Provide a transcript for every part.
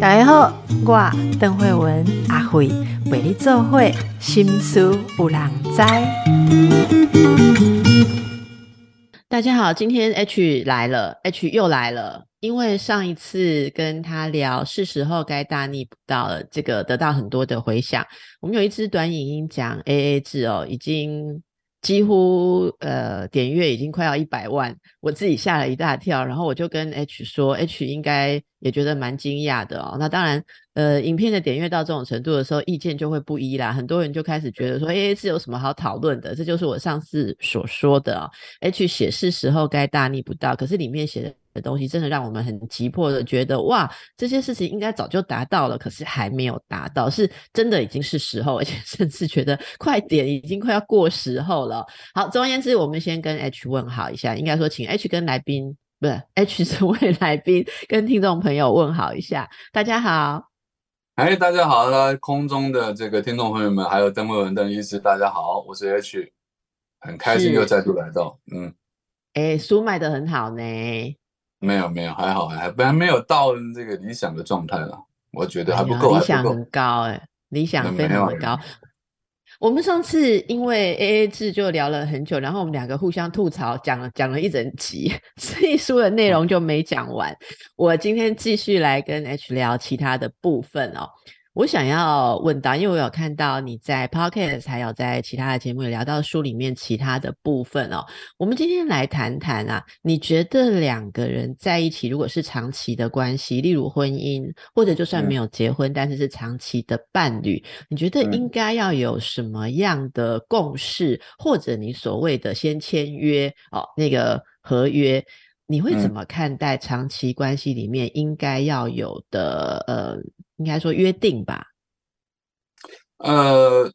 大家好，我邓慧文阿慧为你做会心思有人知。大家好，今天 H 来了，H 又来了。因为上一次跟他聊是时候该大逆不道了，这个得到很多的回响。我们有一支短影音讲 AA 制哦，已经。几乎呃点阅已经快要一百万，我自己吓了一大跳，然后我就跟 H 说，H 应该也觉得蛮惊讶的哦。那当然，呃，影片的点阅到这种程度的时候，意见就会不一啦。很多人就开始觉得说，A A 是有什么好讨论的？这就是我上次所说的哦，H 写是时候该大逆不道，可是里面写的。的东西真的让我们很急迫的觉得，哇，这些事情应该早就达到了，可是还没有达到，是真的已经是时候，而且 甚至觉得快点，已经快要过时候了。好，总而言之，我们先跟 H 问好一下，应该说请 H 跟来宾，不是 H 这位来宾跟听众朋友问好一下，大家好。哎，大家好，空中的这个听众朋友们，还有邓慧文邓医师，大家好，我是 H，很开心又再度来到，嗯，哎，书卖的很好呢。没有没有，还好还还没有到这个理想的状态了，我觉得还不够，理想很高哎，理想非常的高。我们上次因为 A A 制就聊了很久，然后我们两个互相吐槽，讲了讲了一整集，所以书的内容就没讲完。我今天继续来跟 H 聊其他的部分哦。我想要问到，因为我有看到你在 Podcast 还有在其他的节目也聊到书里面其他的部分哦。我们今天来谈谈啊，你觉得两个人在一起，如果是长期的关系，例如婚姻，或者就算没有结婚，但是是长期的伴侣，你觉得应该要有什么样的共识，或者你所谓的先签约哦，那个合约，你会怎么看待长期关系里面应该要有的呃？应该说约定吧。呃，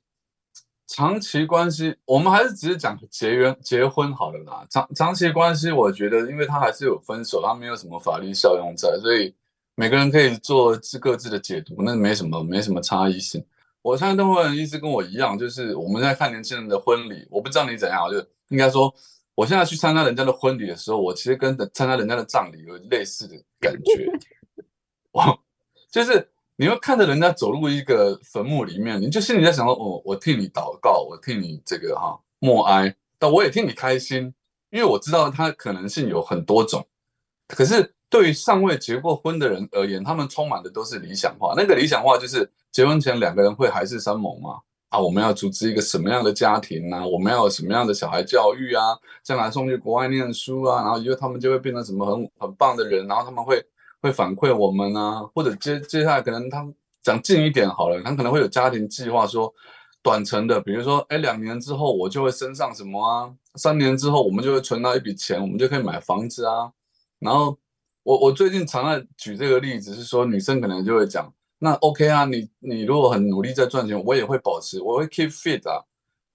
长期关系，我们还是只是讲结缘结婚好了啦。长长期关系，我觉得，因为他还是有分手，他没有什么法律效用在，所以每个人可以做自各自的解读，那没什么没什么差异性。我相信邓慧文意思跟我一样，就是我们在看年轻人的婚礼，我不知道你怎样，就应该说，我现在去参加人家的婚礼的时候，我其实跟参加人家的葬礼有类似的感觉，我就是。你会看着人家走入一个坟墓里面，你就心里在想说：哦，我替你祷告，我替你这个哈默哀，但我也替你开心，因为我知道他可能性有很多种。可是对于尚未结过婚的人而言，他们充满的都是理想化。那个理想化就是结婚前两个人会海誓山盟嘛？啊，我们要组织一个什么样的家庭呢？我们要有什么样的小孩教育啊？将来送去国外念书啊？然后因为他们就会变成什么很很棒的人？然后他们会。会反馈我们啊，或者接接下来可能他讲近一点好了，他可能会有家庭计划，说短程的，比如说，哎，两年之后我就会升上什么啊，三年之后我们就会存到一笔钱，我们就可以买房子啊。然后我我最近常在举这个例子，是说女生可能就会讲，那 OK 啊，你你如果很努力在赚钱，我也会保持，我会 keep fit 啊。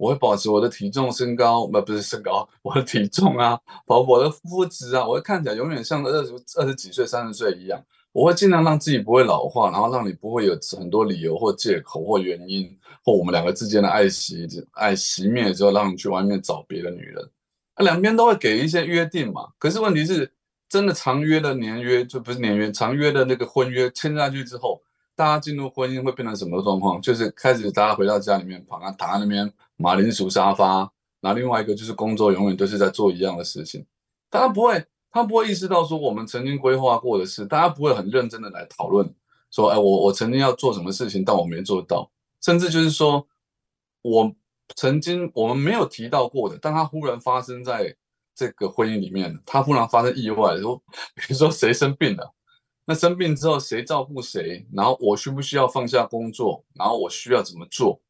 我会保持我的体重、身高，不不是身高，我的体重啊，保我的肤质啊，我会看起来永远像二十二十几岁、三十岁一样。我会尽量让自己不会老化，然后让你不会有很多理由或借口或原因，或我们两个之间的爱惜爱熄灭之后，让你去外面找别的女人。两边都会给一些约定嘛。可是问题是，真的长约的年约就不是年约，长约的那个婚约签下去之后，大家进入婚姻会变成什么状况？就是开始大家回到家里面，躺躺在那边。马铃薯沙发，那另外一个就是工作永远都是在做一样的事情，大家不会，他不会意识到说我们曾经规划过的事，大家不会很认真的来讨论，说，哎，我我曾经要做什么事情，但我没做到，甚至就是说，我曾经我们没有提到过的，但他忽然发生在这个婚姻里面，他忽然发生意外，说，比如说谁生病了，那生病之后谁照顾谁，然后我需不需要放下工作，然后我需要怎么做？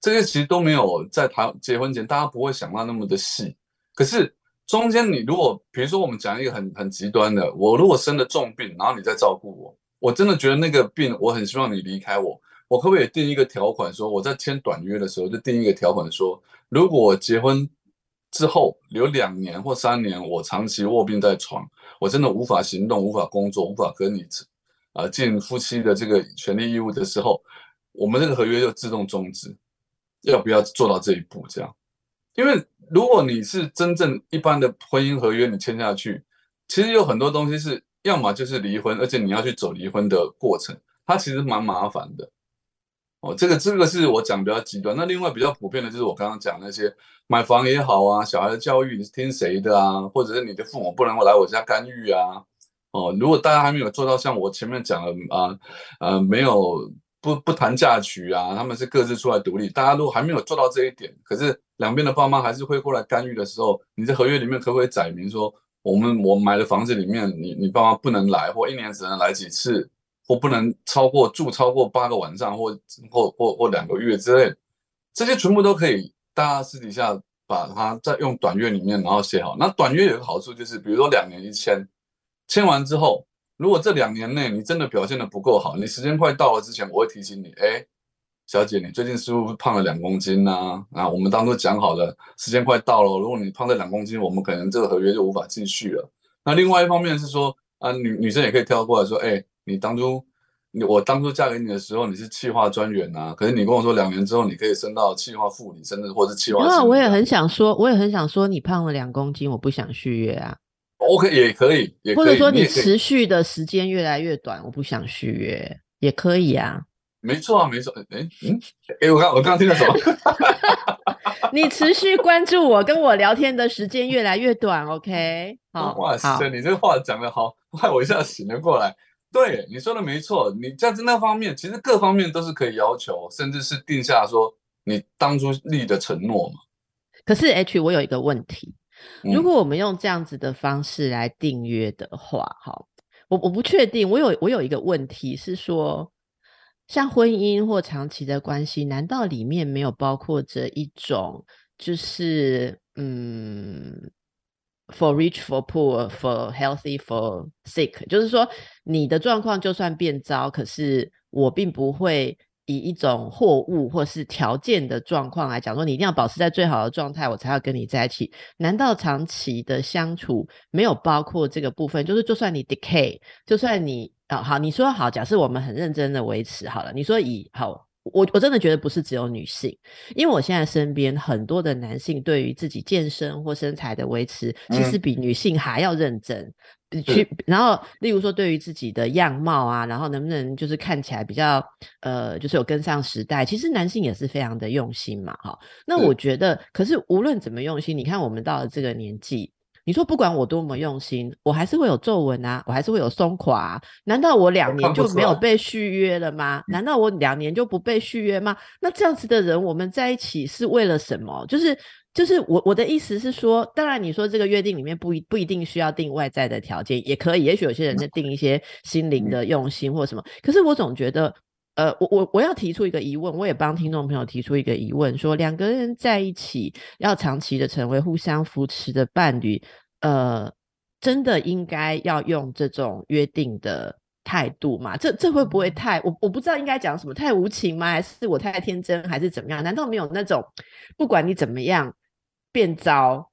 这些其实都没有在谈结婚前，大家不会想到那么的细。可是中间，你如果比如说我们讲一个很很极端的，我如果生了重病，然后你在照顾我，我真的觉得那个病，我很希望你离开我。我可不可以定一个条款，说我在签短约的时候就定一个条款，说如果我结婚之后有两年或三年，我长期卧病在床，我真的无法行动、无法工作、无法跟你啊尽夫妻的这个权利义务的时候，我们这个合约就自动终止。要不要做到这一步？这样，因为如果你是真正一般的婚姻合约，你签下去，其实有很多东西是要么就是离婚，而且你要去走离婚的过程，它其实蛮麻烦的。哦，这个这个是我讲比较极端。那另外比较普遍的就是我刚刚讲那些买房也好啊，小孩的教育你是听谁的啊，或者是你的父母不能够来我家干预啊。哦，如果大家还没有做到像我前面讲的啊，呃，没有不不谈嫁娶啊，他们是各自出来独立。大家如果还没有做到这一点，可是两边的爸妈还是会过来干预的时候，你在合约里面可不可以载明说，我们我买的房子里面，你你爸妈不能来，或一年只能来几次？或不能超过住超过八个晚上，或或或或两个月之类，这些全部都可以，大家私底下把它在用短约里面，然后写好。那短约有个好处就是，比如说两年一签，签完之后，如果这两年内你真的表现的不够好，你时间快到了之前，我会提醒你，哎，小姐，你最近是不是胖了两公斤呢？啊，我们当初讲好了时间快到了，如果你胖了两公斤，我们可能这个合约就无法继续了。那另外一方面是说，啊，女女生也可以跳过来说，哎。你当初，你我当初嫁给你的时候，你是企划专员呐。可是你跟我说，两年之后你可以升到企划副理，甚至或是企划。那我也很想说，我也很想说，你胖了两公斤，我不想续约啊。OK，也可以，也或者说你持续的时间越来越短，我不想续约，也可以啊。没错啊，没错。哎，嗯，哎，我刚我刚刚听到什么？你持续关注我，跟我聊天的时间越来越短。OK，好，哇塞，你这话讲的好，害 我一下醒了过来。对你说的没错，你在那方面，其实各方面都是可以要求，甚至是定下说你当初立的承诺嘛。可是 H，我有一个问题，如果我们用这样子的方式来订阅的话，哈，我我不确定，我有我有一个问题是说，像婚姻或长期的关系，难道里面没有包括着一种，就是嗯？For rich, for poor, for healthy, for sick，就是说你的状况就算变糟，可是我并不会以一种货物或是条件的状况来讲说，你一定要保持在最好的状态，我才要跟你在一起。难道长期的相处没有包括这个部分？就是就算你 decay，就算你啊好，你说好，假设我们很认真的维持好了，你说以好。我我真的觉得不是只有女性，因为我现在身边很多的男性对于自己健身或身材的维持，其实比女性还要认真。去，然后例如说对于自己的样貌啊，然后能不能就是看起来比较呃，就是有跟上时代，其实男性也是非常的用心嘛，哈。那我觉得，可是无论怎么用心，你看我们到了这个年纪。你说不管我多么用心，我还是会有皱纹啊，我还是会有松垮。难道我两年就没有被续约了吗？难道我两年就不被续约吗？那这样子的人，我们在一起是为了什么？就是就是我我的意思是说，当然你说这个约定里面不一不一定需要定外在的条件，也可以，也许有些人在定一些心灵的用心或什么。可是我总觉得。呃，我我我要提出一个疑问，我也帮听众朋友提出一个疑问，说两个人在一起要长期的成为互相扶持的伴侣，呃，真的应该要用这种约定的态度吗？这这会不会太我我不知道应该讲什么，太无情吗？还是我太天真，还是怎么样？难道没有那种不管你怎么样变糟？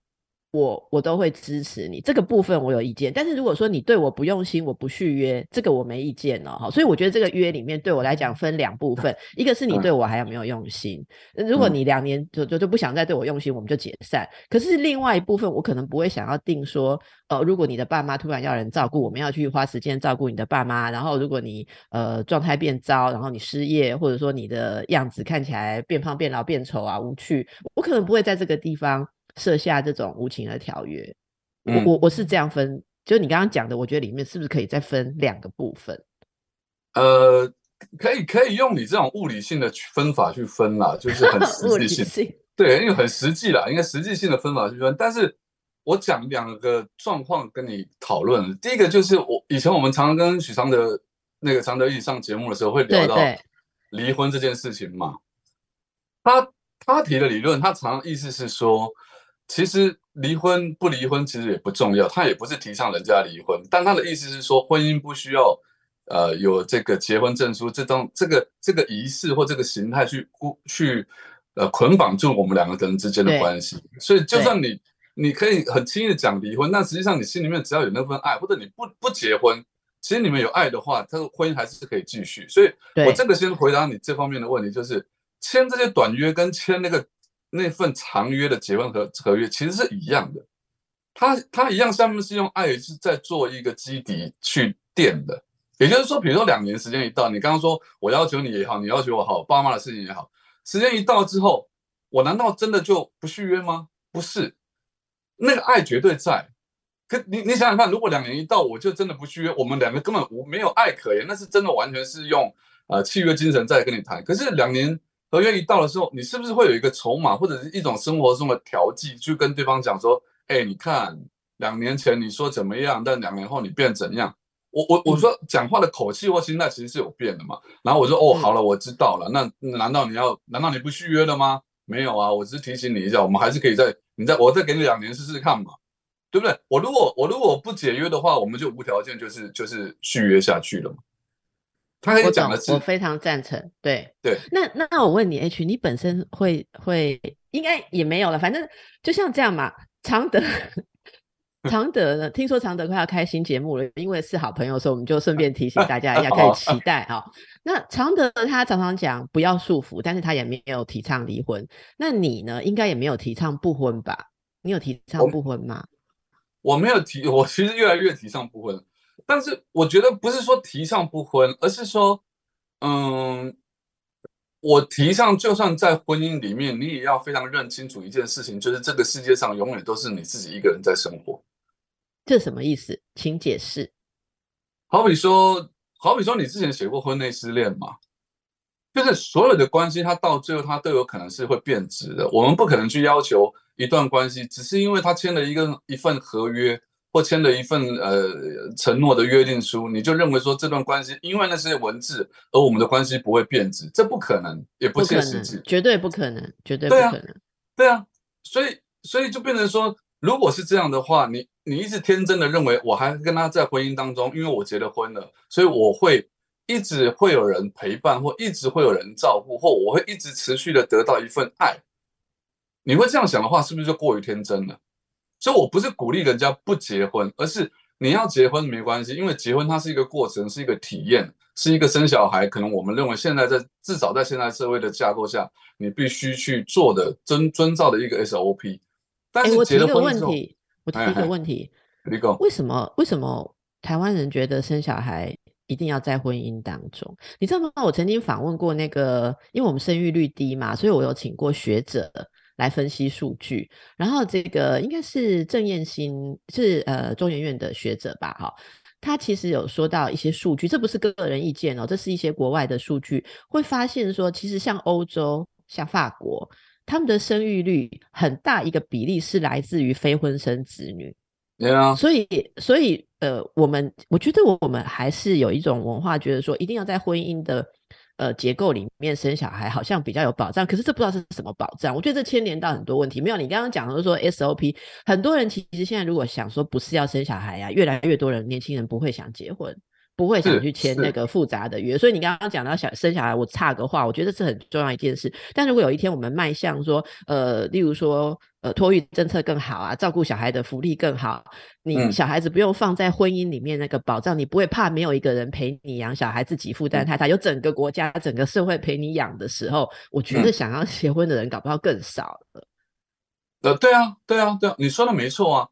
我我都会支持你这个部分，我有意见。但是如果说你对我不用心，我不续约，这个我没意见哦。好，所以我觉得这个约里面对我来讲分两部分，一个是你对我还有没有用心。如果你两年就就就不想再对我用心，我们就解散。可是另外一部分，我可能不会想要定说，呃，如果你的爸妈突然要人照顾，我们要去花时间照顾你的爸妈。然后如果你呃状态变糟，然后你失业，或者说你的样子看起来变胖、变老、变丑啊，无趣，我可能不会在这个地方。设下这种无情的条约，我我我是这样分，就你刚刚讲的，我觉得里面是不是可以再分两个部分？呃，可以可以用你这种物理性的分法去分啦，就是很实际性，对，因为很实际啦，应该实际性的分法去分。但是我讲两个状况跟你讨论，第一个就是我以前我们常常跟许昌德那个常德一起上节目的时候会聊到离婚这件事情嘛，他他提的理论，他常常意思是说。其实离婚不离婚其实也不重要，他也不是提倡人家离婚，但他的意思是说，婚姻不需要，呃，有这个结婚证书这种这个这个仪式或这个形态去去呃捆绑住我们两个人之间的关系。所以就算你你可以很轻易的讲离婚，但实际上你心里面只要有那份爱，或者你不不结婚，其实你们有爱的话，他的婚姻还是可以继续。所以我这个先回答你这方面的问题，就是签这些短约跟签那个。那份长约的结婚合合约其实是一样的，他他一样，下面是用爱是在做一个基底去垫的。也就是说，比如说两年时间一到，你刚刚说我要求你也好，你要求我好，爸妈的事情也好，时间一到之后，我难道真的就不续约吗？不是，那个爱绝对在。可你你想想看，如果两年一到，我就真的不续约，我们两个根本无没有爱可言，那是真的完全是用呃契约精神在跟你谈。可是两年合约一到的时候，你是不是会有一个筹码或者是一种生活中的调剂，去跟对方讲说，哎，你看两年前你说怎么样，但两年后你变怎样？我我我说讲话的口气或心态其实是有变的嘛。然后我说哦好了，我知道了。那难道你要难道你不续约了吗？没有啊，我只是提醒你一下，我们还是可以再你再我再给你两年试试看嘛。对不对？我如果我如果不解约的话，我们就无条件就是就是续约下去了嘛。他可以讲的是，我非常赞成。对对，那那那我问你，H，你本身会会应该也没有了，反正就像这样嘛。常德 常德呢，听说常德快要开新节目了，因为是好朋友，所以我们就顺便提醒大家一下，可以期待哈。那常德他常常讲不要束缚，但是他也没有提倡离婚。那你呢，应该也没有提倡不婚吧？你有提倡不婚吗？我没有提，我其实越来越提倡不婚，但是我觉得不是说提倡不婚，而是说，嗯，我提倡就算在婚姻里面，你也要非常认清楚一件事情，就是这个世界上永远都是你自己一个人在生活。这什么意思？请解释。好比说，好比说你之前写过婚内失恋嘛，就是所有的关系，它到最后它都有可能是会变质的，我们不可能去要求。一段关系只是因为他签了一个一份合约或签了一份呃承诺的约定书，你就认为说这段关系因为那些文字，而我们的关系不会变质，这不可能，也不切实际，绝对不可能，绝对不可能。对啊，所以所以就变成说，如果是这样的话，你你一直天真的认为我还跟他在婚姻当中，因为我结了婚了，所以我会一直会有人陪伴，或一直会有人照顾，或我会一直持续的得到一份爱。你会这样想的话，是不是就过于天真了？所以我不是鼓励人家不结婚，而是你要结婚没关系，因为结婚它是一个过程，是一个体验，是一个生小孩。可能我们认为现在在至少在现在社会的架构下，你必须去做的遵遵照的一个 SOP。但是结了婚之后，我提一个问题，李哥，为什么为什么台湾人觉得生小孩一定要在婚姻当中？你知道吗？我曾经访问过那个，因为我们生育率低嘛，所以我有请过学者。来分析数据，然后这个应该是郑燕新是呃中研院的学者吧？哈，他其实有说到一些数据，这不是个人意见哦，这是一些国外的数据，会发现说，其实像欧洲、像法国，他们的生育率很大一个比例是来自于非婚生子女。对啊，所以所以呃，我们我觉得我们还是有一种文化，觉得说一定要在婚姻的。呃，结构里面生小孩好像比较有保障，可是这不知道是什么保障。我觉得这牵连到很多问题。没有，你刚刚讲的说 SOP，很多人其实现在如果想说不是要生小孩呀，越来越多人年轻人不会想结婚。不会想去签那个复杂的约，所以你刚刚讲到想生小孩，我差个话，我觉得是很重要一件事。但如果有一天我们迈向说，呃，例如说，呃，托育政策更好啊，照顾小孩的福利更好，你小孩子不用放在婚姻里面那个保障，你不会怕没有一个人陪你养小孩，自己负担太大，有整个国家、整个社会陪你养的时候，我觉得想要结婚的人搞不好更少了。呃，对啊，对啊，对啊，你说的没错啊，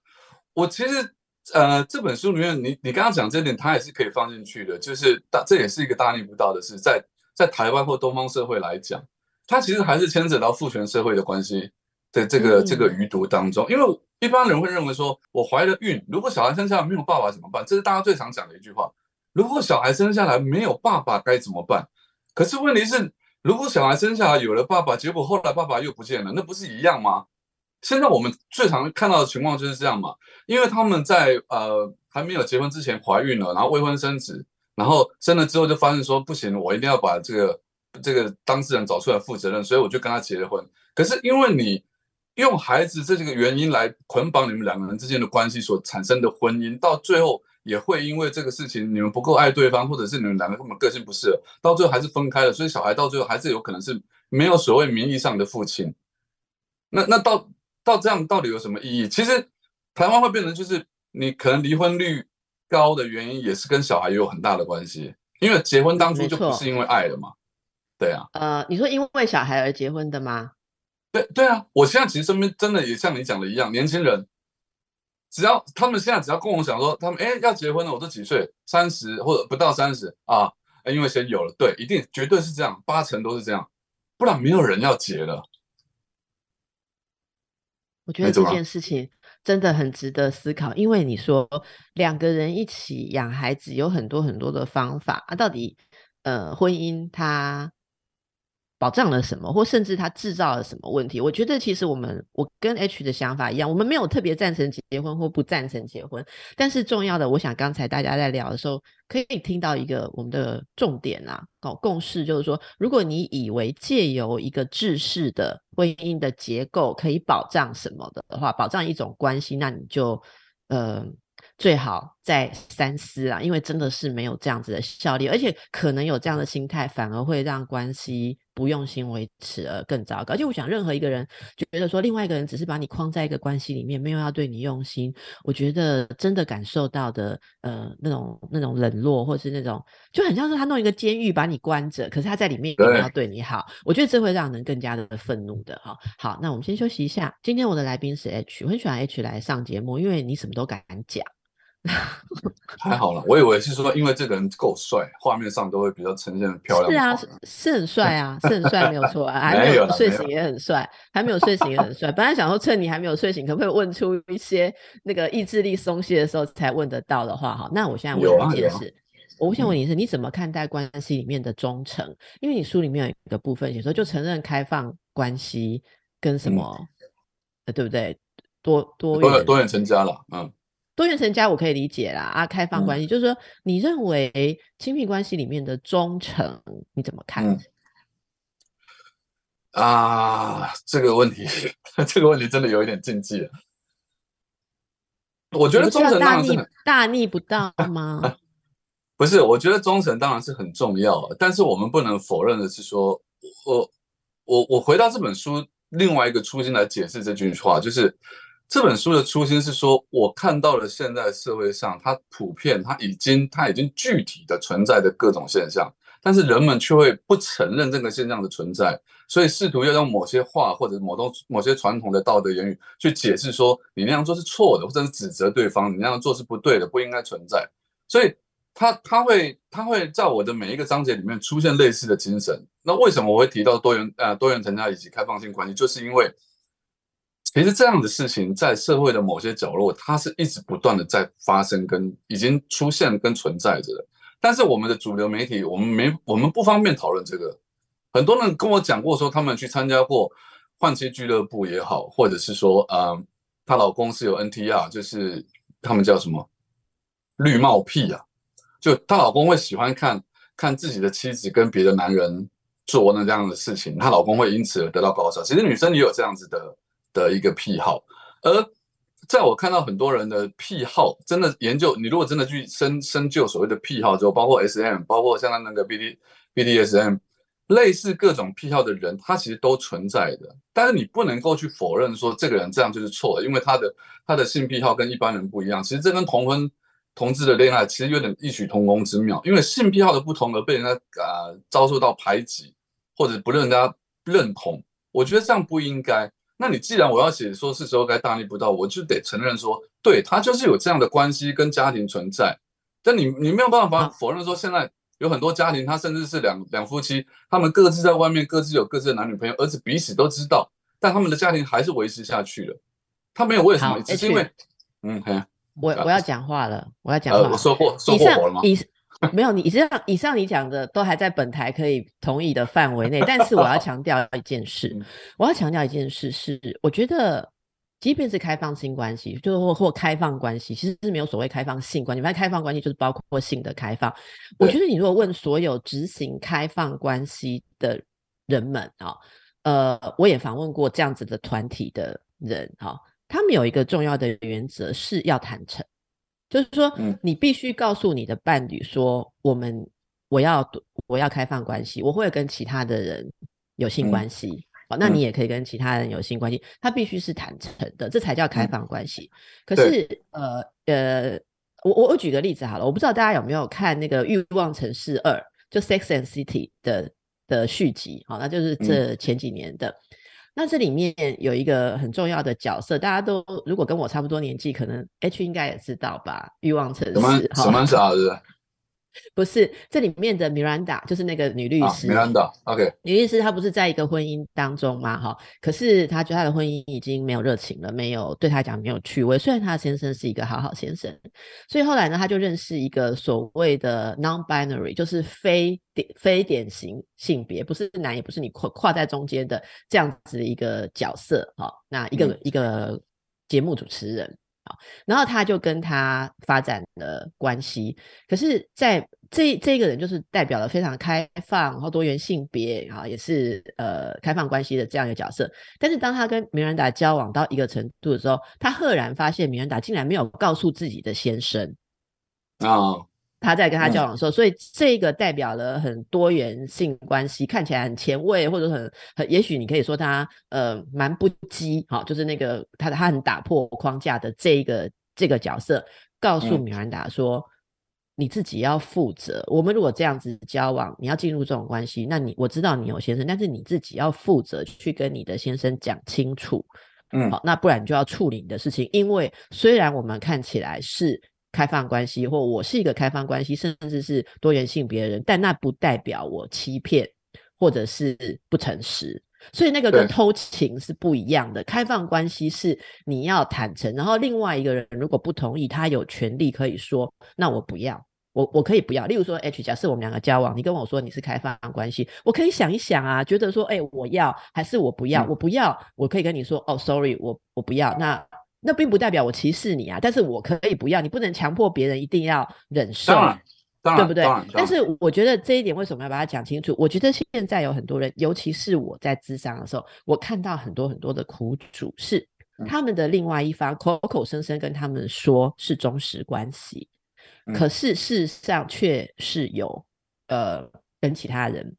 我其实。呃，这本书里面，你你刚刚讲这点，它也是可以放进去的，就是大这也是一个大逆不道的事，在在台湾或东方社会来讲，它其实还是牵扯到父权社会的关系的这个这个余毒当中。因为一般人会认为说，我怀了孕，如果小孩生下来没有爸爸怎么办？这是大家最常讲的一句话。如果小孩生下来没有爸爸该怎么办？可是问题是，如果小孩生下来有了爸爸，结果后来爸爸又不见了，那不是一样吗？现在我们最常看到的情况就是这样嘛，因为他们在呃还没有结婚之前怀孕了，然后未婚生子，然后生了之后就发现说不行，我一定要把这个这个当事人找出来负责任，所以我就跟他结了婚。可是因为你用孩子这几个原因来捆绑你们两个人之间的关系所产生的婚姻，到最后也会因为这个事情你们不够爱对方，或者是你们两个根本个性不适合，到最后还是分开了，所以小孩到最后还是有可能是没有所谓名义上的父亲。那那到。到这样到底有什么意义？其实台湾会变成就是你可能离婚率高的原因，也是跟小孩有很大的关系。因为结婚当初就不是因为爱了嘛，对啊。呃，你说因为小孩而结婚的吗？对对啊，我现在其实身边真的也像你讲的一样，年轻人只要他们现在只要跟我讲说，他们哎要结婚了，我都几岁，三十或者不到三十啊，因为先有了，对，一定绝对是这样，八成都是这样，不然没有人要结了。我觉得这件事情真的很值得思考，因为你说两个人一起养孩子有很多很多的方法啊，到底呃婚姻它。保障了什么，或甚至他制造了什么问题？我觉得其实我们我跟 H 的想法一样，我们没有特别赞成结婚或不赞成结婚。但是重要的，我想刚才大家在聊的时候，可以听到一个我们的重点啊，搞共识就是说，如果你以为借由一个制式的婚姻的结构可以保障什么的话，保障一种关系，那你就呃。最好再三思啊，因为真的是没有这样子的效力，而且可能有这样的心态，反而会让关系不用心维持而更糟糕。而且我想，任何一个人觉得说另外一个人只是把你框在一个关系里面，没有要对你用心，我觉得真的感受到的呃那种那种冷落，或是那种就很像是他弄一个监狱把你关着，可是他在里面也要对你好，我觉得这会让人更加的愤怒的哈。好，那我们先休息一下。今天我的来宾是 H，我很喜欢 H 来上节目，因为你什么都敢讲。还好了，我以为是说，因为这个人够帅，画面上都会比较呈现漂亮。是啊，是很帅啊，是很帅，没有错。啊还没有睡醒也很帅，还没有睡醒也很帅。本来想说趁你还没有睡醒，可不可以问出一些那个意志力松懈的时候才问得到的话？哈，那我现在问一件事，我想问你是，你怎么看待关系里面的忠诚？因为你书里面有一个部分写说，就承认开放关系跟什么，呃，对不对？多多多多元成家了，嗯。多元成家我可以理解啦，啊，开放关系就是说，你认为亲密关系里面的忠诚你怎么看？啊，这个问题，这个问题真的有一点禁忌了。我觉得忠诚当然是大逆不道吗？不是，我觉得忠诚当然是很重要，但是我们不能否认的是说，我我我回到这本书另外一个初心来解释这句话，就是。这本书的初心是说，我看到了现在社会上它普遍，它已经它已经具体的存在的各种现象，但是人们却会不承认这个现象的存在，所以试图要用某些话或者某种某些传统的道德言语去解释说，你那样做是错的，或者是指责对方你那样做是不对的，不应该存在。所以他他会他会在我的每一个章节里面出现类似的精神。那为什么我会提到多元呃多元成家以及开放性关系，就是因为。其实这样的事情在社会的某些角落，它是一直不断的在发生，跟已经出现跟存在着的。但是我们的主流媒体，我们没我们不方便讨论这个。很多人跟我讲过，说他们去参加过换妻俱乐部也好，或者是说，嗯，她老公是有 NTR，就是他们叫什么绿帽癖啊，就她老公会喜欢看看自己的妻子跟别的男人做那这样的事情，她老公会因此而得到高潮。其实女生也有这样子的。的一个癖好，而在我看到很多人的癖好，真的研究，你如果真的去深深究所谓的癖好之后，包括 S M，包括像那个 B D B D S M，类似各种癖好的人，他其实都存在的。但是你不能够去否认说这个人这样就是错的，因为他的他的性癖好跟一般人不一样。其实这跟同婚同志的恋爱其实有点异曲同工之妙，因为性癖好的不同而被人家啊遭受到排挤或者不让人家认同，我觉得这样不应该。那你既然我要写说是时候该大逆不道，我就得承认说，对他就是有这样的关系跟家庭存在。但你你没有办法否认说，现在有很多家庭，他甚至是两两夫妻，他们各自在外面各自有各自的男女朋友，而且彼此都知道，但他们的家庭还是维持下去了。他没有为什么，只是因为，嗯，我我要讲话了，我要讲话。我说过说过火了吗？没有，你以上以上你讲的都还在本台可以同意的范围内，但是我要 强调一件事，我要强调一件事是，我觉得即便是开放性关系，就是或或开放关系，其实是没有所谓开放性关系，反正开放关系就是包括性的开放。我觉得你如果问所有执行开放关系的人们啊，呃，我也访问过这样子的团体的人啊，他们有一个重要的原则是要坦诚。就是说，你必须告诉你的伴侣说，我们我要我要开放关系，我会跟其他的人有性关系，哦，那你也可以跟其他人有性关系，他必须是坦诚的，这才叫开放关系。可是，呃呃，我我我举个例子好了，我不知道大家有没有看那个《欲望城市二》，就《Sex and City》的的续集，好，那就是这前几年的。那这里面有一个很重要的角色，大家都如果跟我差不多年纪，可能 H 应该也知道吧？欲望城市，什么什么啥子？不是这里面的 Miranda，就是那个女律师。Miranda，OK。女律师她不是在一个婚姻当中吗？哈，可是她觉得她的婚姻已经没有热情了，没有对她讲没有趣味。虽然她的先生是一个好好先生，所以后来呢，她就认识一个所谓的 non-binary，就是非典非典型性别，不是男也不是女，跨跨在中间的这样子的一个角色。哈，那一个一个节目主持人。然后他就跟他发展了关系，可是在这这个人就是代表了非常开放，然后多元性别，啊，也是呃开放关系的这样一个角色。但是当他跟米兰达交往到一个程度的时候，他赫然发现米兰达竟然没有告诉自己的先生啊。他在跟他交往的时候，所以这个代表了很多元性关系，看起来很前卫，或者很很，也许你可以说他呃蛮不羁，好，就是那个他他很打破框架的这一个这个角色，告诉米兰达说，你自己要负责。我们如果这样子交往，你要进入这种关系，那你我知道你有先生，但是你自己要负责去跟你的先生讲清楚，嗯，好，那不然就要处理你的事情，因为虽然我们看起来是。开放关系，或我是一个开放关系，甚至是多元性别人，但那不代表我欺骗或者是不诚实，所以那个跟偷情是不一样的。开放关系是你要坦诚，然后另外一个人如果不同意，他有权利可以说，那我不要，我我可以不要。例如说，H，假设我们两个交往，你跟我说你是开放关系，我可以想一想啊，觉得说，哎，我要还是我不要？我不要，我可以跟你说，哦，sorry，我我不要。那那并不代表我歧视你啊，但是我可以不要，你不能强迫别人一定要忍受，对不对？但是我觉得这一点为什么要把它讲清楚？我觉得现在有很多人，尤其是我在智商的时候，我看到很多很多的苦主是他们的另外一方口口声声跟他们说是忠实关系，可是事实上却是有呃跟其他人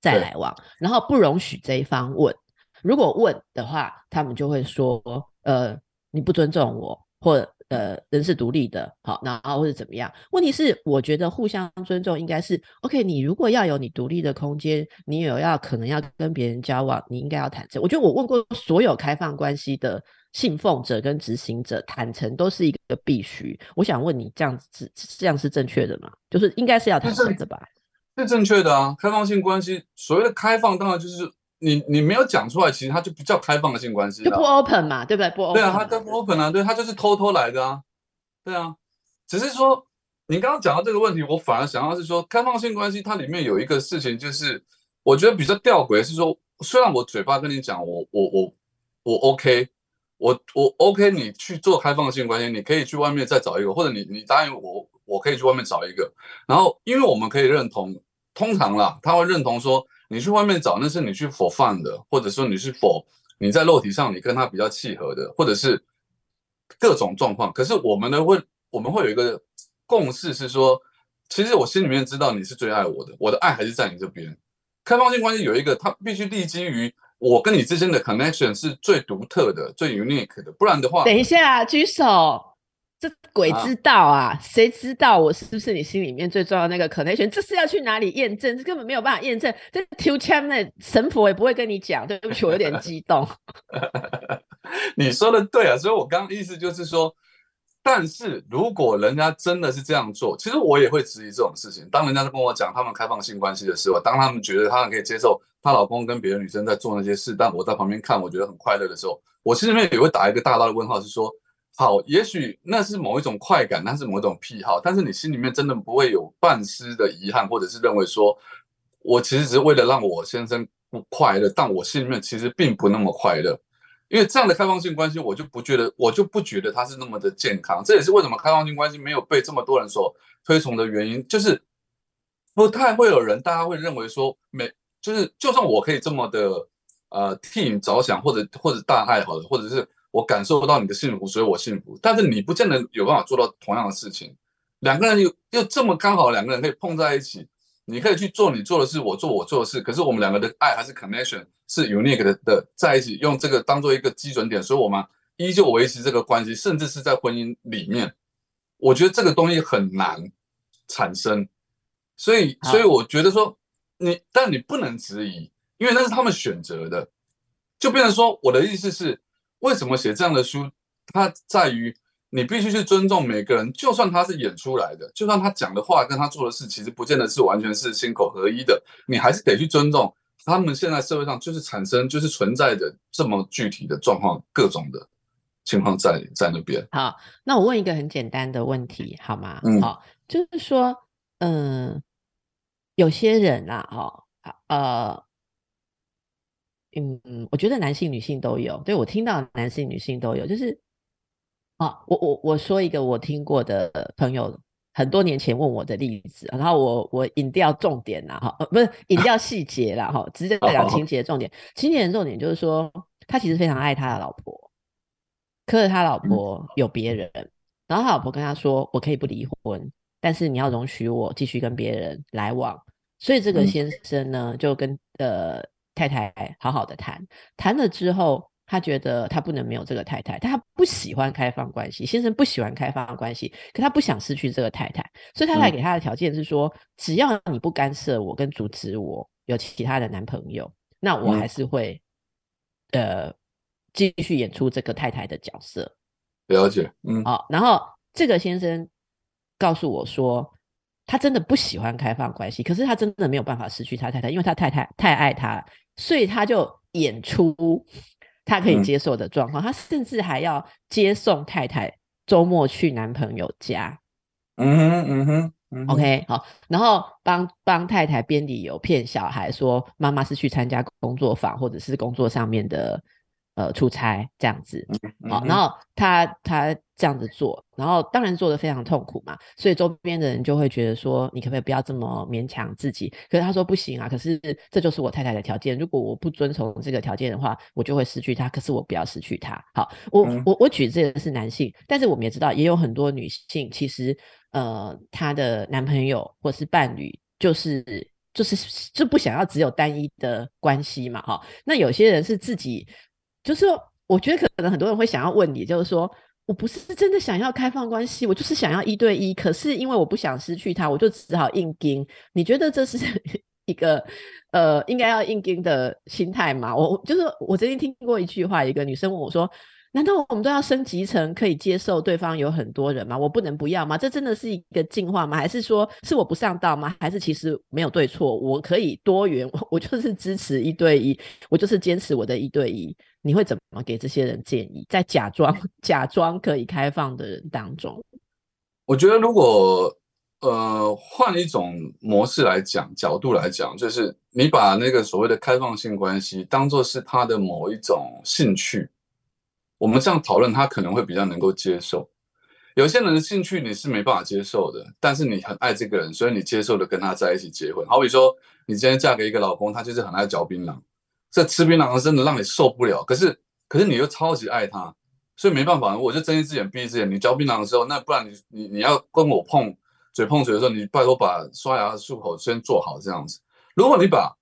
在来往，然后不容许这一方问，如果问的话，他们就会说呃。你不尊重我，或呃人是独立的，好，然后或者怎么样？问题是，我觉得互相尊重应该是 OK。你如果要有你独立的空间，你有要可能要跟别人交往，你应该要坦诚。我觉得我问过所有开放关系的信奉者跟执行者，坦诚都是一个必须。我想问你，这样子这样是正确的吗？就是应该是要坦诚的吧？是正确的啊，开放性关系所谓的开放，当然就是。你你没有讲出来，其实它就不叫开放的性关系，就不 open 嘛，对不对？不 open。对啊，它不 open 啊，对，它就是偷偷来的啊，对啊。只是说你刚刚讲到这个问题，我反而想要是说，开放性关系它里面有一个事情，就是我觉得比较吊诡，是说虽然我嘴巴跟你讲，我我我我 OK，我我 OK，你去做开放性关系，你可以去外面再找一个，或者你你答应我，我可以去外面找一个。然后因为我们可以认同，通常啦，他会认同说。你去外面找，那是你去否放的，或者说你是否你在肉体上你跟他比较契合的，或者是各种状况。可是我们呢会，我们会有一个共识是说，其实我心里面知道你是最爱我的，我的爱还是在你这边。开放性关系有一个，它必须立基于我跟你之间的 connection 是最独特的、最 unique 的，不然的话，等一下举手。这鬼知道啊？谁知道我是不是你心里面最重要的那个 connection？这是要去哪里验证？这根本没有办法验证。这 two cham 那神婆也不会跟你讲。对不起，我有点激动。你说的对啊，所以我刚刚意思就是说，但是如果人家真的是这样做，其实我也会质疑这种事情。当人家跟我讲他们开放性关系的时候，当他们觉得他们可以接受她老公跟别的女生在做那些事，但我在旁边看，我觉得很快乐的时候，我心里面也会打一个大大的问号，是说。好，也许那是某一种快感，那是某一种癖好，但是你心里面真的不会有半丝的遗憾，或者是认为说，我其实只是为了让我先生不快乐，但我心里面其实并不那么快乐，因为这样的开放性关系，我就不觉得，我就不觉得它是那么的健康。这也是为什么开放性关系没有被这么多人所推崇的原因，就是不太会有人，大家会认为说，每就是就算我可以这么的呃替你着想，或者或者大爱好的，或者是。我感受不到你的幸福，所以我幸福。但是你不见得有办法做到同样的事情。两个人又又这么刚好，两个人可以碰在一起，你可以去做你做的事，我做我做的事。可是我们两个的爱还是 connection，是 unique 的的在一起，用这个当做一个基准点，所以我们依旧维持这个关系，甚至是在婚姻里面，我觉得这个东西很难产生。所以，所以我觉得说你，但你不能质疑，因为那是他们选择的。就变成说，我的意思是，为什么写这样的书？它在于你必须去尊重每个人，就算他是演出来的，就算他讲的话跟他做的事，其实不见得是完全是心口合一的，你还是得去尊重他们现在社会上就是产生就是存在的这么具体的状况，各种的情况在在那边。好，那我问一个很简单的问题，好吗？嗯好，就是说，嗯，有些人啊，哦，呃，嗯，我觉得男性、女性都有。对我听到男性、女性都有，就是，啊，我我我说一个我听过的朋友很多年前问我的例子，然后我我引掉重点啦，哈，呃，不是引掉细节啦，哈，直接讲情节重点。情节的重点就是说，他其实非常爱他的老婆，可是他老婆有别人，然后他老婆跟他说：“我可以不离婚，但是你要容许我继续跟别人来往。”所以这个嗯先生呢，就跟呃太太好好的谈，谈了之后，他觉得他不能没有这个太太，他不喜欢开放关系，先生不喜欢开放关系，可他不想失去这个太太，所以太太嗯。给他的条件是说，只要你不干涉我跟阻止我有其他的男朋友，那我嗯。还是会呃继续演出这个太太的角色。了解，嗯。好、然后这个先生告诉我说，他真的不喜欢开放关系，可是他真的没有办法失去他太太，因为他太太太爱他，所以他就演出他可以嗯接受的状况，他甚至还要接送太太周末去男朋友家。嗯哼嗯哼嗯哼 OK，好，然后帮帮太太编理由骗小孩说妈妈是去参加工作坊或者是工作上面的呃出差这样子。好，然后他他这样子做，然后当然做的非常痛苦嘛，所以周边的人就会觉得说，你可不可以不要这么勉强自己？可是他说不行啊，可是这就是我太太的条件，如果我不遵从这个条件的话，我就会失去她，可是我不要失去她。好，我、嗯我我举这个是男性，但是我们也知道，也有很多女性其实呃，她的男朋友或是伴侣就是。就是就不想要只有单一的关系嘛，哈。那有些人是自己，就是我觉得可能很多人会想要问你，就是说我不是真的想要开放关系，我就是想要一对一，可是因为我不想失去他，我就只好硬盯。你觉得这是 一个呃应该要硬盯的心态吗？我就是我曾经听过一句话，一个女生问我说。难道我们都要升级成可以接受对方有很多人吗？我不能不要吗？这真的是一个进化吗？还是说是我不上道吗？还是其实没有对错？我可以多元，我就是支持一对一，我就是坚持我的一对一。你会怎么给这些人建议？在假装 假装可以开放的人当中，我觉得如果呃换一种模式来讲，角度来讲，就是你把那个所谓的开放性关系当做是他的某一种兴趣，我们这样讨论，他可能会比较能够接受。有些人的兴趣你是没办法接受的，但是你很爱这个人，所以你接受的跟他在一起结婚。好比说，你今天嫁给一个老公，他就是很爱嚼槟榔，这吃槟榔真的让你受不了。可是，可是你又超级爱他，所以没办法，我就睁一只眼闭一只眼。你嚼槟榔的时候，那不然你你你要跟我碰嘴碰嘴的时候，你拜托把刷牙漱口先做好这样子。如果你把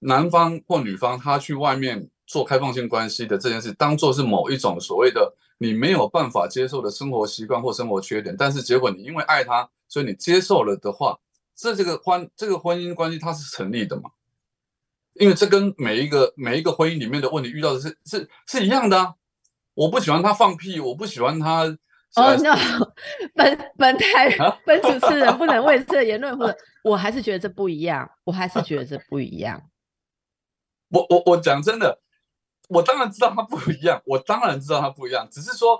男方或女方他去外面做开放性关系的这件事，当做是某一种所谓的你没有办法接受的生活习惯或生活缺点，但是结果你因为爱他，所以你接受了的话，这这个婚这个婚姻关系它是成立的嘛？因为这跟每一个每一个婚姻里面的问题遇到的是是是一样的啊。我不喜欢他放屁，我不喜欢他。哦、呃 no，本本台啊本主持人不能为这言论，或者我还是觉得这不一样，我还是觉得这不一样。我我我讲真的，我当然知道它不一样，我当然知道它不一样，只是说，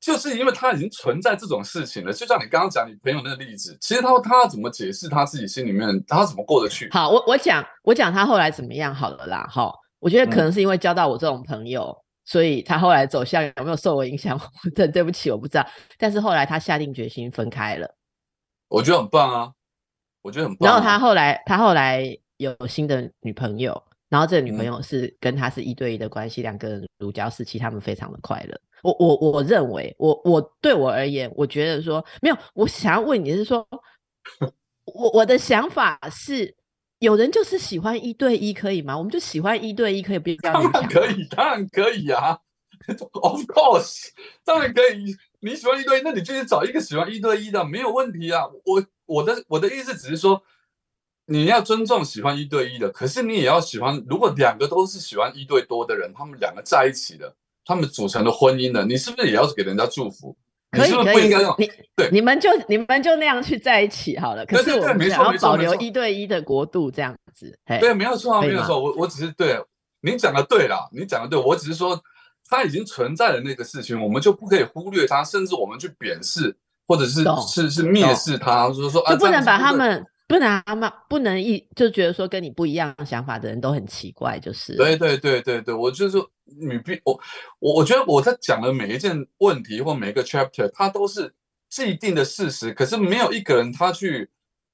就是因为它已经存在这种事情了。就像你刚刚讲你朋友那个例子，其实他他怎么解释他自己心里面，他怎么过得去？好，我我讲我讲他后来怎么样好了啦。哈，我觉得可嗯能是因为交到我这种朋友，所以他后来走向有没有受我影响？对，对不起，我不知道。但是后来他下定决心分开了，我觉得很棒啊，我觉得很棒、啊。然后他后来他后来有新的女朋友，然后这个女朋嗯友是跟他是一对一的关系，两个人如胶似漆，他们非常的快乐。我我我认为，我我对我而言，我觉得说没有，我想要问你是说，我我的想法是，有人就是喜欢一对一，可以吗？我们就喜欢一对一，可以不要当。然可以，当然可以啊，Of course，当然可以。你喜欢一对一，那你就去找一个喜欢一对一的，没有问题啊。我我的我的意思只是说，你要尊重喜欢一对一的，可是你也要喜欢，如果两个都是喜欢一对多的人，他们两个在一起的，他们组成的婚姻的，你是不是也要给人家祝福？可以可以，你对，你们就你们就那样去在一起好了。可是我们想要保留一对一的国度这样子。对，没有错啊，没有错。我我只是对，您讲的对啦，你讲的对，我只是说，它已经存在的那个事情，我们就不可以忽略它，甚至我们去贬视或者是是是蔑视它，就是说就不能把他们。不能啊嘛不能一就觉得说跟你不一样想法的人都很奇怪，就是对对对对对，我就是说你必我我我觉得我在讲的每一件问题或每一个 chapter，它都是既定的事实，可是没有一个人他去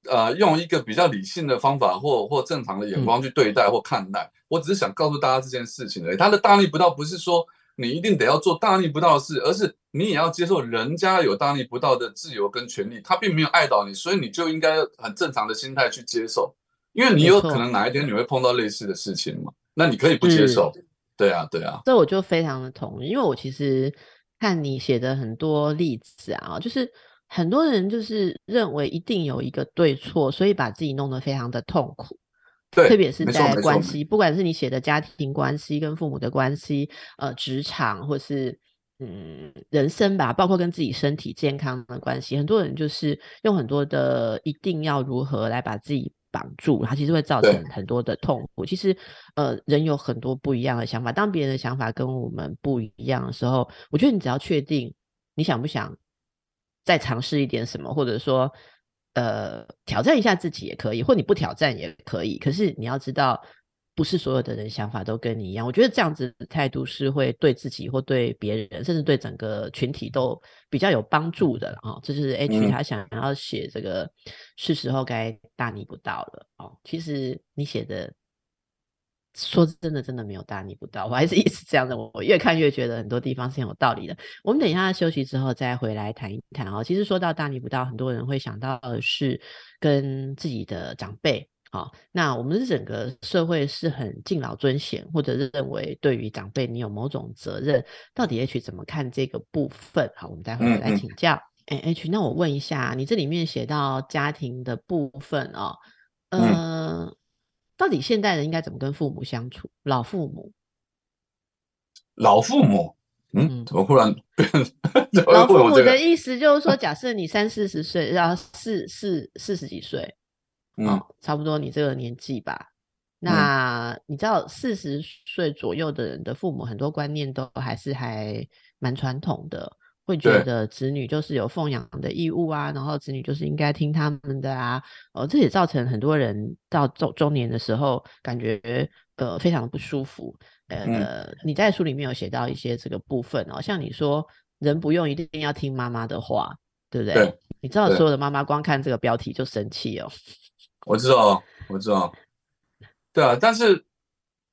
呃用一个比较理性的方法或或正常的眼光去对待或看待。我只是想告诉大家这件事情而已。他的大逆不道不是说。你一定得要做大逆不道的事，而是你也要接受人家有大逆不道的自由跟权利。他并没有爱到你，所以你就应该很正常的心态去接受，因为你有可能哪一天你会碰到类似的事情嘛。那你可以不接受，对啊，对啊。这我就非常的同意，因为我其实看你写的很多例子啊，就是很多人就是认为一定有一个对错，所以把自己弄得非常的痛苦。特别是在关系，不管是你写的家庭关系、跟父母的关系、呃，职场或是嗯人生吧，包括跟自己身体健康的关系，很多人就是用很多的一定要如何来把自己绑住，它其实会造成很多的痛苦。其实，呃，人有很多不一样的想法，当别人的想法跟我们不一样的时候，我觉得你只要确定你想不想再尝试一点什么，或者说。呃，挑战一下自己也可以，或你不挑战也可以。可是你要知道，不是所有的人想法都跟你一样。我觉得这样子的态度是会对自己或对别人，甚至对整个群体都比较有帮助的啊。这就是 H 他想要写这个，是时候该大逆不道了哦。其实你写的。说真的，真的没有大逆不道，我还是一直这样的。我越看越觉得很多地方是很有道理的。我们等一下休息之后再回来谈一谈哦。其实说到大逆不道，很多人会想到的是跟自己的长辈。好，那我们整个社会是很敬老尊贤，或者是认为对于长辈你有某种责任。到底 H 怎么看这个部分？好，我们待会来请教。哎，H，那我问一下，你这里面写到家庭的部分哦，嗯。到底现代人应该怎么跟父母相处？老父母，老父母，嗯，怎么忽然 变？老父母的意思就是说，假设你三四十岁，然后四四四十几岁，嗯，差不多你这个年纪吧。那你知道，四十岁左右的人的父母，很多观念都还是还蛮传统的。会觉得子女就是有奉养的义务啊，然后子女就是应该听他们的啊，哦，这也造成很多人到中中年的时候感觉呃非常的不舒服。呃，你在书里面有写到一些这个部分哦，像你说人不用一定要听妈妈的话，对不对？你知道所有的妈妈光看这个标题就生气哦。我知道，我知道。对啊，但是。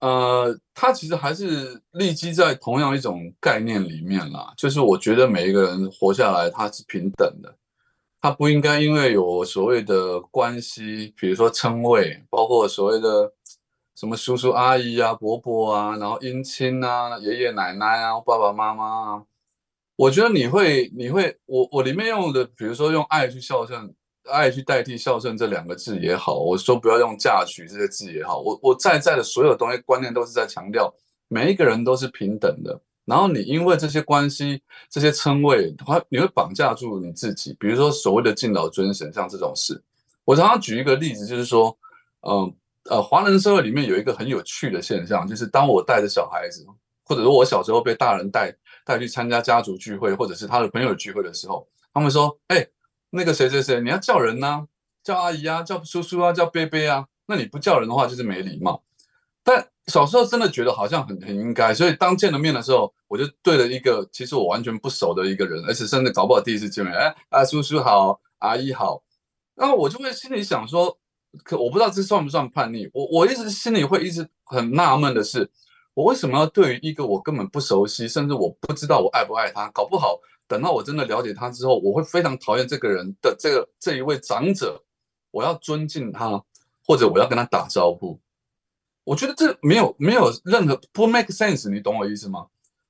呃，他其实还是立基在同样一种概念里面啦，就是我觉得每一个人活下来他是平等的，他不应该因为有所谓的关系，比如说称谓，包括所谓的什么叔叔阿姨啊、伯伯啊，然后姻亲啊、爷爷奶奶啊、爸爸妈妈啊，我觉得你会，你会，我我里面用的，比如说用爱去孝顺。爱去代替孝顺这两个字也好，我说不要用嫁娶这些字也好，我我在在的所有东西观念都是在强调每一个人都是平等的。然后你因为这些关系、这些称谓，它你会绑架住你自己。比如说所谓的敬老尊贤，像这种事，我常常举一个例子，就是说，嗯呃，华人社会里面有一个很有趣的现象，就是当我带着小孩子，或者说我小时候被大人带带去参加家族聚会，或者是他的朋友聚会的时候，他们说，哎。那个谁谁谁，你要叫人呐？叫阿姨啊，叫叔叔啊，叫伯伯啊。那你不叫人的话，就是没礼貌。但小时候真的觉得好像很很应该，所以当见了面的时候，我就对了一个其实我完全不熟的一个人，而且甚至搞不好第一次见面，哎啊，叔叔好，阿姨好。然后我就会心里想说，可我不知道这算不算叛逆。我我一直心里会一直很纳闷的是，我为什么要对于一个我根本不熟悉，甚至我不知道我爱不爱他，搞不好。等到我真的了解他之后，我会非常讨厌这个人的这个这一位长者，我要尊敬他，或者我要跟他打招呼。我觉得这没有没有任何不 make sense，你懂我意思吗？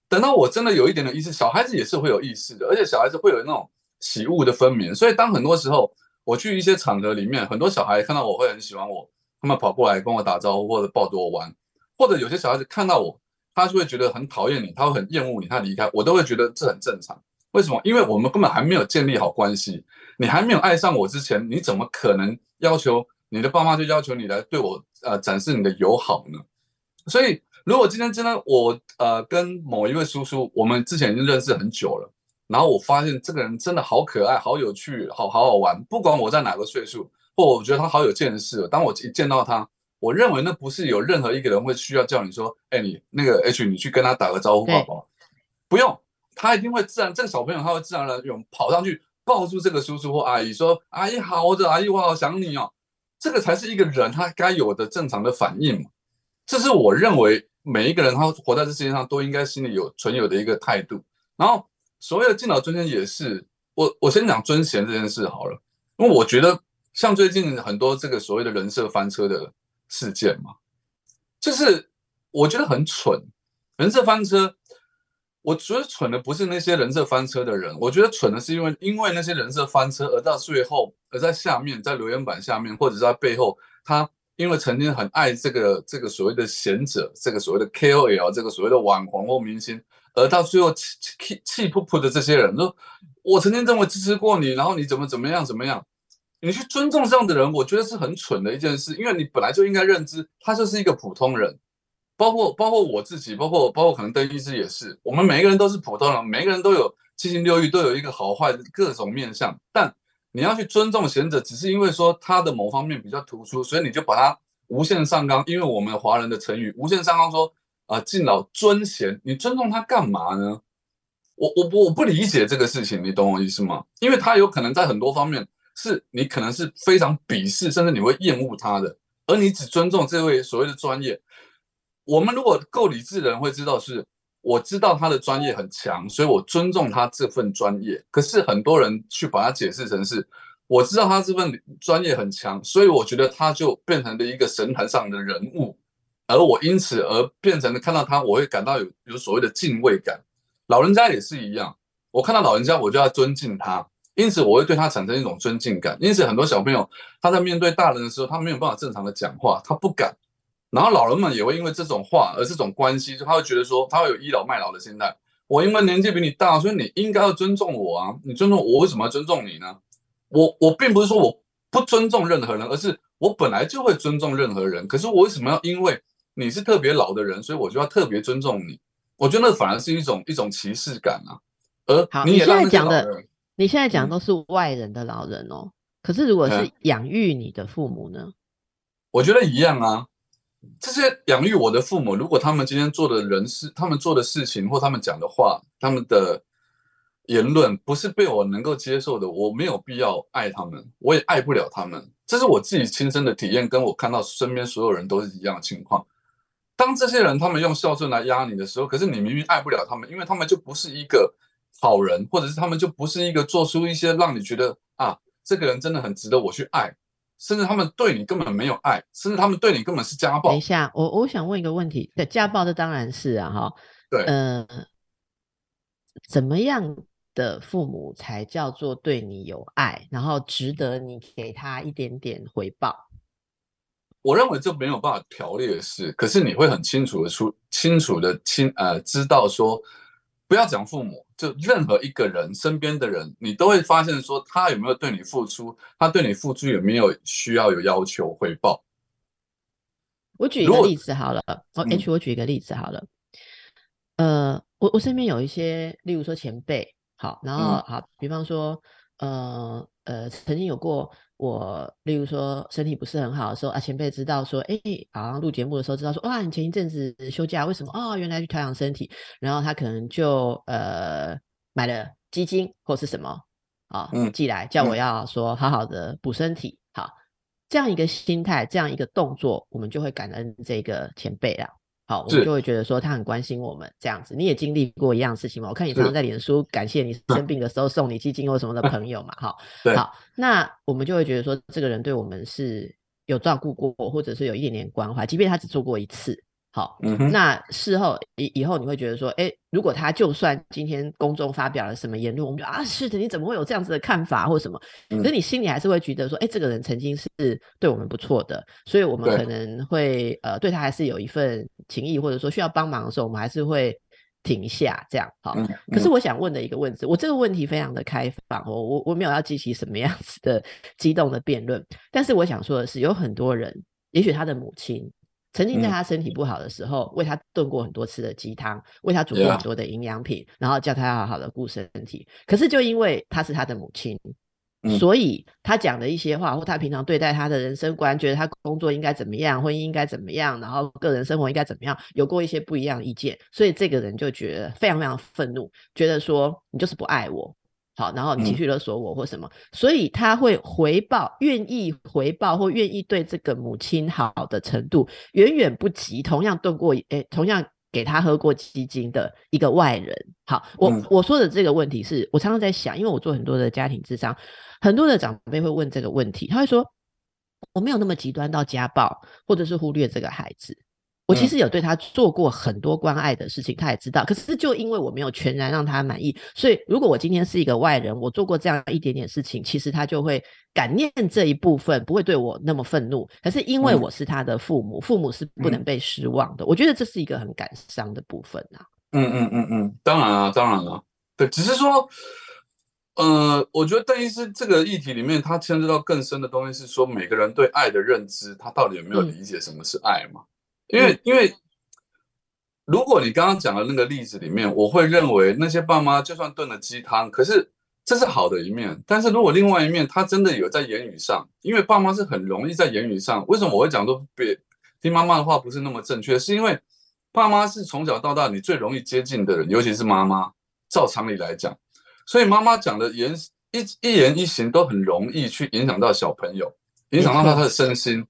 等到我真的有一点的意思，小孩子也是会有意识的，而且小孩子会有那种喜恶的分明。所以当很多时候我去一些场合里面，很多小孩看到我会很喜欢我，他们跑过来跟我打招呼或者抱着我玩，或者有些小孩子看到我，他就会觉得很讨厌你，他会很厌恶你，他离开，我都会觉得这很正常。为什么？因为我们根本还没有建立好关系，你还没有爱上我之前，你怎么可能要求你的爸妈就要求你来对我呃展示你的友好呢？所以，如果今天真的我呃跟某一位叔叔，我们之前已经认识很久了，然后我发现这个人真的好可爱、好有趣、好好好玩，不管我在哪个岁数，或我觉得他好有见识，当我一见到他，我认为那不是有任何一个人会需要叫你说，哎，你那个 H，你去跟他打个招呼好不好？不用。他一定会自然，这个小朋友他会自然而然跑上去抱住这个叔叔或阿姨，说：“阿姨好，我的阿姨，我好想你哦。”这个才是一个人他该有的正常的反应嘛。这是我认为每一个人他活在这世界上都应该心里有存有的一个态度。然后所谓的敬老尊贤也是，我我先讲尊贤这件事好了，因为我觉得像最近很多这个所谓的人设翻车的事件嘛，就是我觉得很蠢，人设翻车。我觉得蠢的不是那些人设翻车的人，我觉得蠢的是因为因为那些人设翻车，而到最后，而在下面，在留言板下面，或者在背后，他因为曾经很爱这个这个所谓的贤者，这个所谓的 KOL，这个所谓的网红或明星，而到最后气气气噗噗的这些人说，我曾经这么支持过你，然后你怎么怎么样怎么样，你去尊重这样的人，我觉得是很蠢的一件事，因为你本来就应该认知他就是一个普通人。包括包括我自己，包括包括可能邓医师也是，我们每一个人都是普通人，每一个人都有七情六欲，都有一个好坏的各种面相。但你要去尊重贤者，只是因为说他的某方面比较突出，所以你就把他无限上纲。因为我们华人的成语“无限上纲”说啊，敬老尊贤，你尊重他干嘛呢？我我我不理解这个事情，你懂我意思吗？因为他有可能在很多方面是你可能是非常鄙视，甚至你会厌恶他的，而你只尊重这位所谓的专业。我们如果够理智的人会知道，是我知道他的专业很强，所以我尊重他这份专业。可是很多人去把它解释成是，我知道他这份专业很强，所以我觉得他就变成了一个神坛上的人物，而我因此而变成了看到他，我会感到有有所谓的敬畏感。老人家也是一样，我看到老人家我就要尊敬他，因此我会对他产生一种尊敬感。因此很多小朋友他在面对大人的时候，他没有办法正常的讲话，他不敢。然后老人们也会因为这种话而这种关系，就他会觉得说他会有倚老卖老的心态。我因为年纪比你大，所以你应该要尊重我啊！你尊重我，为什么要尊重你呢？我我并不是说我不尊重任何人，而是我本来就会尊重任何人。可是我为什么要因为你是特别老的人，所以我就要特别尊重你？我觉得那反而是一种一种歧视感啊！而你现在讲的，你现在讲都是外人的老人哦。可是如果是养育你的父母呢？我觉得一样啊。这些养育我的父母，如果他们今天做的人事，他们做的事情或他们讲的话，他们的言论不是被我能够接受的，我没有必要爱他们，我也爱不了他们。这是我自己亲身的体验，跟我看到身边所有人都是一样的情况。当这些人他们用孝顺来压你的时候，可是你明明爱不了他们，因为他们就不是一个好人，或者是他们就不是一个做出一些让你觉得啊，这个人真的很值得我去爱。甚至他们对你根本没有爱，甚至他们对你根本是家暴。等一下，我我想问一个问题：对家暴，这当然是啊，哈，对，呃，怎么样的父母才叫做对你有爱，然后值得你给他一点点回报？我认为这没有办法条列式，可是你会很清楚的出，清楚的清呃，知道说。不要讲父母，就任何一个人身边的人，你都会发现说他有没有对你付出，他对你付出有没有需要有要求回报。我举一个例子好了，我 H 我举一个例子好了，呃，我我身边有一些，例如说前辈，好，然后好，比方说，呃呃，曾经有过。我例如说身体不是很好的时候啊，前辈知道说，哎，好像录节目的时候知道说，哇，你前一阵子休假，为什么？哦，原来去调养身体，然后他可能就呃买了基金或是什么啊，寄来叫我要说好好的补身体，好，这样一个心态，这样一个动作，我们就会感恩这个前辈了。好，我们就会觉得说他很关心我们这样子。你也经历过一样事情嘛？我看你常常在脸书感谢你生病的时候送你基金或什么的朋友嘛。哈，好，那我们就会觉得说这个人对我们是有照顾过，或者是有一点点关怀，即便他只做过一次。好，那事后以以后你会觉得说，哎，如果他就算今天公众发表了什么言论，我们就啊，是的，你怎么会有这样子的看法或什么？嗯可是你心里还是会觉得说，哎，这个人曾经是对我们不错的，所以我们可能会呃对他还是有一份情谊，或者说需要帮忙的时候，我们还是会停一下这样。好，嗯，可是嗯我想问的一个问题，我这个问题非常的开放，我我我没有要激起什么样子的激动的辩论，但是我想说的是，有很多人，也许他的母亲曾经在嗯他身体不好的时候，为他炖过很多次的鸡汤，为他煮过很多的营养品，然后叫他要好好的顾身体。可是就因为他是他的母亲，嗯所以他讲的一些话，或他平常对待他的人生观，觉得他工作应该怎么样，婚姻应该怎么样，然后个人生活应该怎么样，有过一些不一样的意见，所以这个人就觉得非常非常愤怒，觉得说你就是不爱我。好，然后你情嗯绪勒索我或什么，所以他会回报，愿意回报或愿意对这个母亲好的程度，远远不及同样炖过，诶，同样给他喝过鸡精的一个外人。好，我、嗯我说的这个问题是我常常在想，因为我做很多的家庭智商，很多的长辈会问这个问题，他会说我没有那么极端到家暴，或者是忽略这个孩子。我其嗯实有对他做过很多关爱的事情，他也知道。可是就因为我没有全然让他满意，所以如果我今天是一个外人，我做过这样一点点事情，其实他就会感念这一部分，不会对我那么愤怒。可是因为嗯我是他的父母，父母是不能嗯被失望的。我觉得这是一个很感伤的部分啊。嗯嗯嗯嗯，当然了，当然了，对，只是说，呃，我觉得邓医师这个议题里面，他牵涉到更深的东西是说，每个人对爱的认知，他到底有没有嗯理解什么是爱嘛？因为因为如果你刚刚讲的那个例子里面，我会认为那些爸妈就算炖了鸡汤，可是这是好的一面。但是如果另外一面，他真的有在言语上，因为爸妈是很容易在言语上，为什么我会讲说别听妈妈的话不是那么正确？是因为爸妈是从小到大你最容易接近的人，尤其是妈妈。照常理来讲，所以妈妈讲的言一一言一行都很容易去影响到小朋友，影响到他的身心。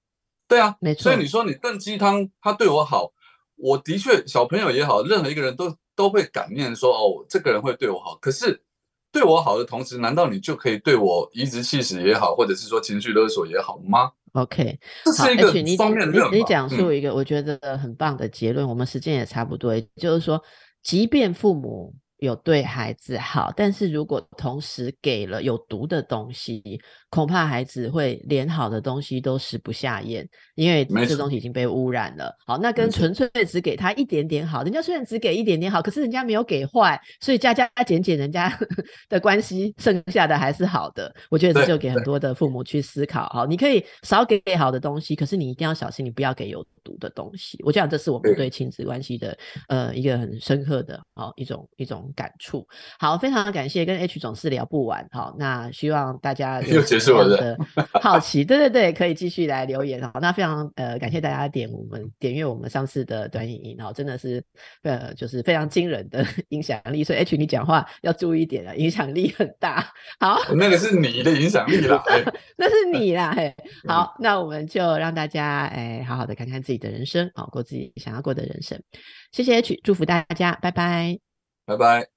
对啊，没错所以你说你炖鸡汤，他对我好，我的确小朋友也好，任何一个人都都会感念说哦，这个人会对我好。可是对我好的同时，难道你就可以对我颐指气使也好，或者是说情绪勒索也好吗？OK，这好是一个双面你你刃嘛嗯讲述一个我觉得很棒的结论，我们时间也差不多，也就是说，即便父母有对孩子好，但是如果同时给了有毒的东西，恐怕孩子会连好的东西都食不下咽，因为这东西已经被污染了。好，那跟纯粹只给他一点点好，人家虽然只给一点点好，可是人家没有给坏，所以加加减减，人家 的关系剩下的还是好的。我觉得这就给很多的父母去思考。好，你可以少给好的东西，可是你一定要小心，你不要给有毒的东西。我讲这是我们对对亲子关系的呃一个很深刻的哦一种一种感触。好，非常感谢跟 H 总是聊不完。好，那希望大家有又结什么样的好奇，对对对，可以继续来留言。好，那非常呃感谢大家点我们点阅我们上次的短影音，然后真的是呃就是非常惊人的 影响力，所以 H 你讲话要注意一点了，影响力很大。好，那个是你的影响力啦。哎那是你啦，嘿，好，那我们就让大家哎好好的看看自己的人生，好过自己想要过的人生。谢谢 H，祝福大家，拜拜。拜拜。